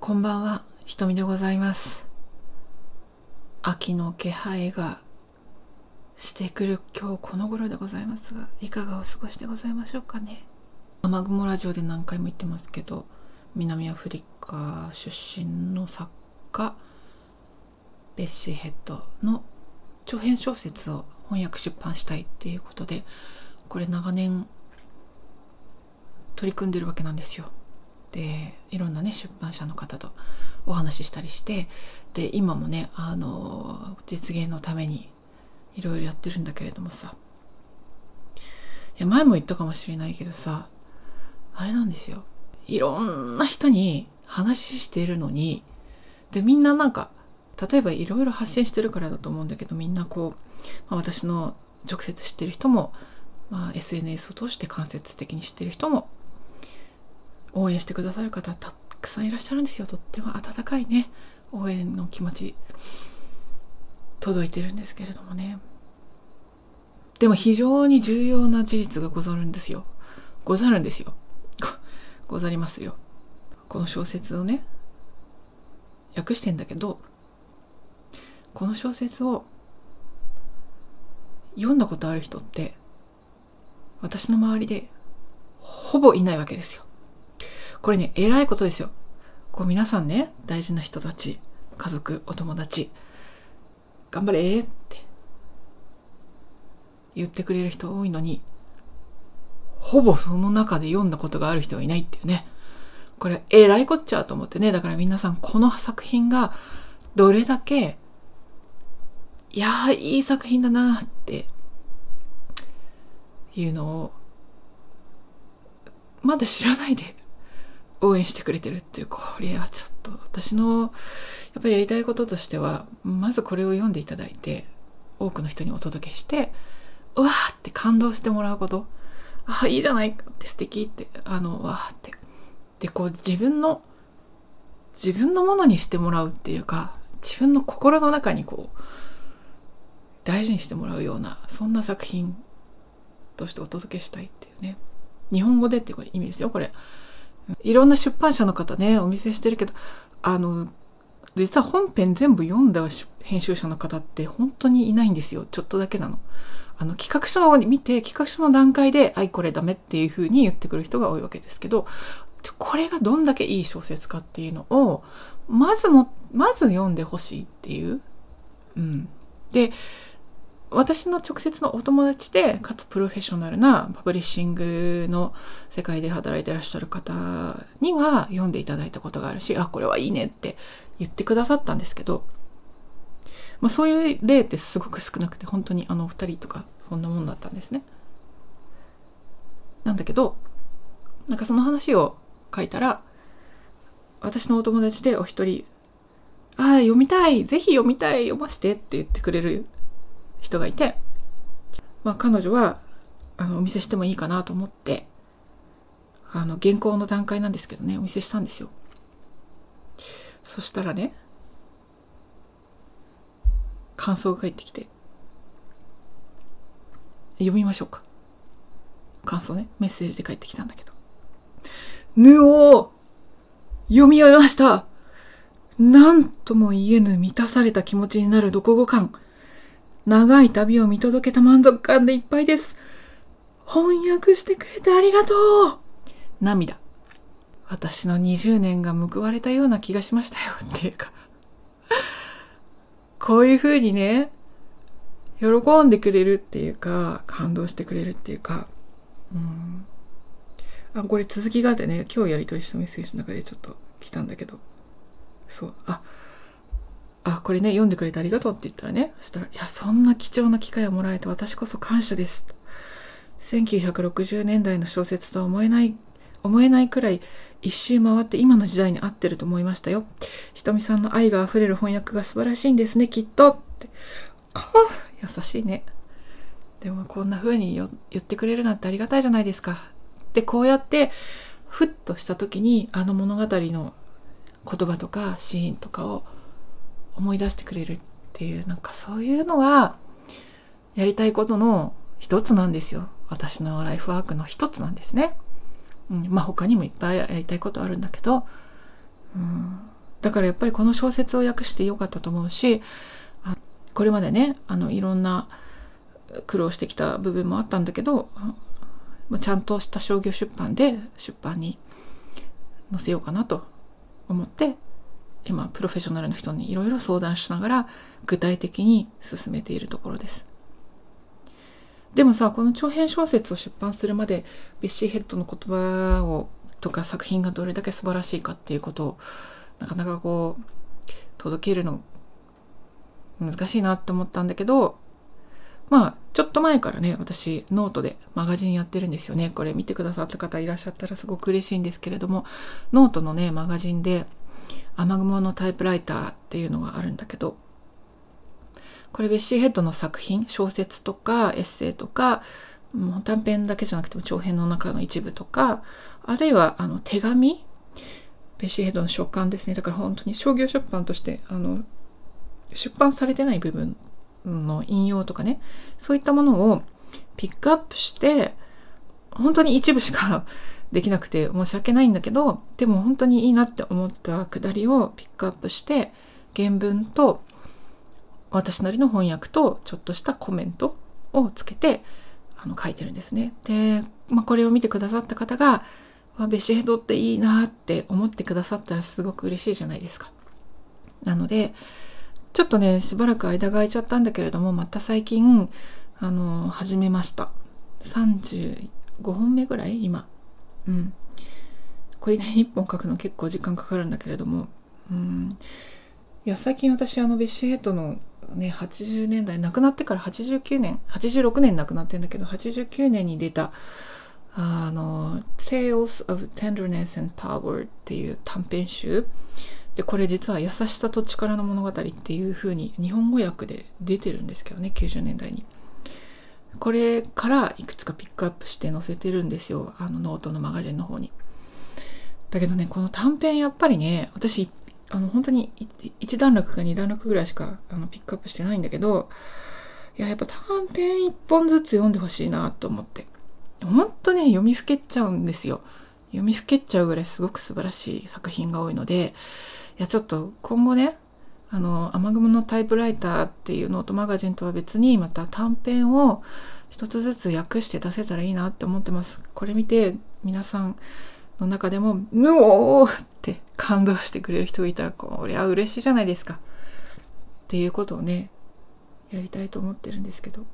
こんばんは、ひとみでございます。秋の気配がしてくる今日この頃でございますが、いかがお過ごしでございましょうかね。雨雲ラジオで何回も言ってますけど、南アフリカ出身の作家、レッシーヘッドの長編小説を翻訳出版したいっていうことで、これ長年取り組んでるわけなんですよ。でいろんなね出版社の方とお話ししたりしてで今もねあの実現のためにいろいろやってるんだけれどもさ。いや前も言ったかもしれないけどさあれなんですよ。いろんな人に話しているのにでみんななんか例えばいろいろ発信してるからだと思うんだけどみんなこう、まあ、私の直接知ってる人も、まあ、SNS を通して間接的に知ってる人も応援してくださる方たくさんいらっしゃるんですよ。とっても温かいね応援の気持ち届いてるんですけれどもね。でも非常に重要な事実がござるんですよ。ござるんですよ。ござりますよ。この小説をね訳してんだけどこの小説を読んだことある人って私の周りでほぼいないわけですよ。これね、偉いことですよ。こう皆さんね、大事な人たち、家族、お友達、頑張れって言ってくれる人多いのに、ほぼその中で読んだことがある人がいないっていうね。これ、偉いこっちゃと思ってね。だから皆さん、この作品がどれだけ、いやー、いい作品だなーっていうのを、まだ知らないで応援してくれてるっていう、これはちょっと私のやっぱりやりたいこととしては、まずこれを読んでいただいて、多くの人にお届けして、うわーって感動してもらうこと。ああ、いいじゃないかって素敵って、あの、わーって。で、こう自分の、自分のものにしてもらうっていうか、自分の心の中にこう、大事にしてもらうような、そんな作品としてお届けしたいっていうね。日本語でっていう意味ですよ、これ。いろんな出版社の方ね、お見せしてるけど、あの、実は本編全部読んだ編集者の方って本当にいないんですよ。ちょっとだけなの。あの、企画書を見て、企画書の段階で、はい、これダメっていう風に言ってくる人が多いわけですけど、これがどんだけいい小説かっていうのを、まずも、まず読んでほしいっていう。うん。で、私の直接のお友達で、かつプロフェッショナルなパブリッシングの世界で働いてらっしゃる方には読んでいただいたことがあるし、あ、これはいいねって言ってくださったんですけど、まあそういう例ってすごく少なくて、本当にあの二人とかそんなもんだったんですね。なんだけど、なんかその話を書いたら、私のお友達でお一人、ああ、読みたいぜひ読みたい読ましてって言ってくれる人がいて、まあ、彼女はあのお見せしてもいいかなと思ってあの原稿の段階なんですけどねお見せしたんですよ。そしたらね感想が返ってきて読みましょうか。感想ねメッセージで返ってきたんだけど「ぬお読み終えました。なんとも言えぬ満たされた気持ちになる読後感。長い旅を見届けた満足感でいっぱいです。翻訳してくれてありがとう涙。私の20年が報われたような気がしましたよっていうかこういう風にね、喜んでくれるっていうか、感動してくれるっていうか、うん。あ、これ続きがあってね、今日やり取りしたメッセージの中でちょっと来たんだけど、そう、あ、あ、これね、読んでくれてありがとうって言ったらね、そしたら、いや、そんな貴重な機会をもらえて私こそ感謝です。1960年代の小説とは思えない、思えないくらい一周回って今の時代に合ってると思いましたよ。ひとみさんの愛が溢れる翻訳が素晴らしいんですね、きっと。って。か優しいね。でもこんな風に言ってくれるなんてありがたいじゃないですか。で、こうやって、ふっとした時にあの物語の言葉とかシーンとかを思い出してくれるっていうなんかそういうのがやりたいことの一つなんですよ。私のライフワークの一つなんですね、うん、まあ他にもいっぱいやりたいことあるんだけど、うん、だからやっぱりこの小説を訳してよかったと思うしこれまでねあのいろんな苦労してきた部分もあったんだけどちゃんとした商業出版で出版に載せようかなと思って今プロフェッショナルの人にいろいろ相談しながら具体的に進めているところです。でもさこの長編小説を出版するまでベッシーヘッドの言葉をとか作品がどれだけ素晴らしいかっていうことをなかなかこう届けるの難しいなって思ったんだけどまあちょっと前からね私ノートでマガジンやってるんですよね。これ見てくださった方いらっしゃったらすごく嬉しいんですけれどもノートのねマガジンで雨雲のタイプライターっていうのがあるんだけどこれベッシーヘッドの作品小説とかエッセイとかもう短編だけじゃなくても長編の中の一部とかあるいはあの手紙？ベッシーヘッドの書簡ですね。だから本当に商業出版としてあの出版されてない部分の引用とかね。そういったものをピックアップして本当に一部しかできなくて申し訳ないんだけどでも本当にいいなって思ったくだりをピックアップして原文と私なりの翻訳とちょっとしたコメントをつけてあの書いてるんですね。で、まあ、これを見てくださった方がまベシヘドっていいなって思ってくださったらすごく嬉しいじゃないですか。なのでちょっとねしばらく間が空いちゃったんだけれどもまた最近あの始めました。35本目ぐらい？今。うん。これね1本書くの結構時間かかるんだけれども。うん。いや最近私あのベッシーヘッドのね80年代亡くなってから89年86年亡くなってんだけど89年に出たあの「Tales of Tenderness and Power」っていう短編集でこれ実は「優しさと力の物語」っていう風に日本語訳で出てるんですけどね90年代にこれからいくつかピックアップして載せてるんですよ。あのノートのマガジンの方に。だけどねこの短編やっぱりね私あの本当に1段落か2段落ぐらいしかあのピックアップしてないんだけどいややっぱ短編1本ずつ読んでほしいなと思って。本当ね読みふけっちゃうんですよ。読みふけっちゃうぐらいすごく素晴らしい作品が多いのでいやちょっと今後ねあの雨雲のタイプライターっていうノートマガジンとは別にまた短編を一つずつ訳して出せたらいいなって思ってます。これ見て皆さんの中でも「ぬおー!」って感動してくれる人がいたらこれは嬉しいじゃないですか。っていうことをねやりたいと思ってるんですけど。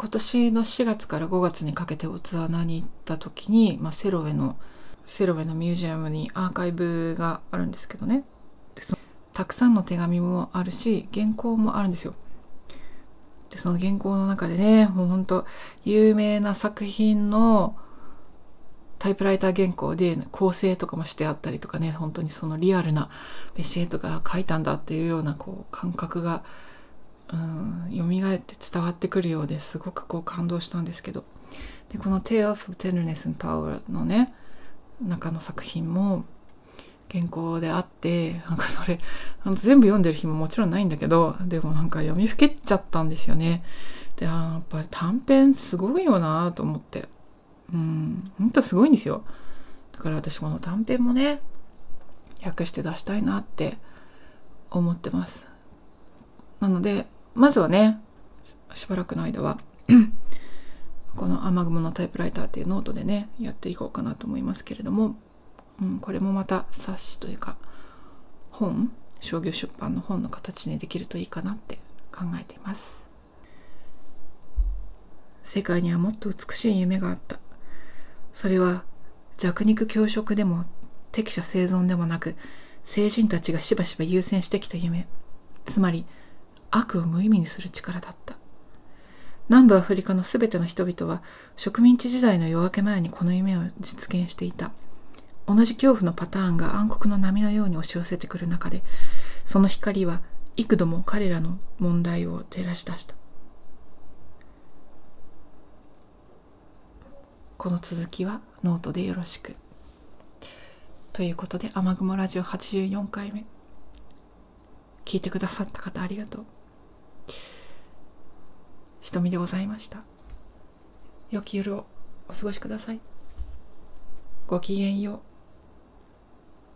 今年の4月から5月にかけてオツアナに行った時に、まあ、セロウェのセロウェのミュージアムにアーカイブがあるんですけどね。たくさんの手紙もあるし原稿もあるんですよ。でその原稿の中でねもうほんと有名な作品のタイプライター原稿で構成とかもしてあったりとかね本当にそのリアルなベシエットが書いたんだっていうようなこう感覚がうん蘇って伝わってくるようですごくこう感動したんですけど。でこの「Tales of Tenderness and Power」のね中の作品も原稿であってなんかそれ全部読んでる日ももちろんないんだけどでもなんか読みふけっちゃったんですよね。であやっぱり短編すごいよなと思って。うんほんとすごいんですよ。だから私この短編もね訳して出したいなって思ってます。なのでまずはねしばらくの間はこの雨雲のタイプライターっていうノートでねやっていこうかなと思いますけれども、うん、これもまた冊子というか本商業出版の本の形にできるといいかなって考えています。世界にはもっと美しい夢があった。それは弱肉強食でも適者生存でもなく聖人たちがしばしば優先してきた夢。つまり悪を無意味にする力だった。南部アフリカのすべての人々は植民地時代の夜明け前にこの夢を実現していた。同じ恐怖のパターンが暗黒の波のように押し寄せてくる中でその光は幾度も彼らの問題を照らし出した。この続きはノートでよろしく。ということで雨雲ラジオ84回目。聞いてくださった方ありがとう。瞳でございました。良き夜をお過ごしください。ごきげんよう。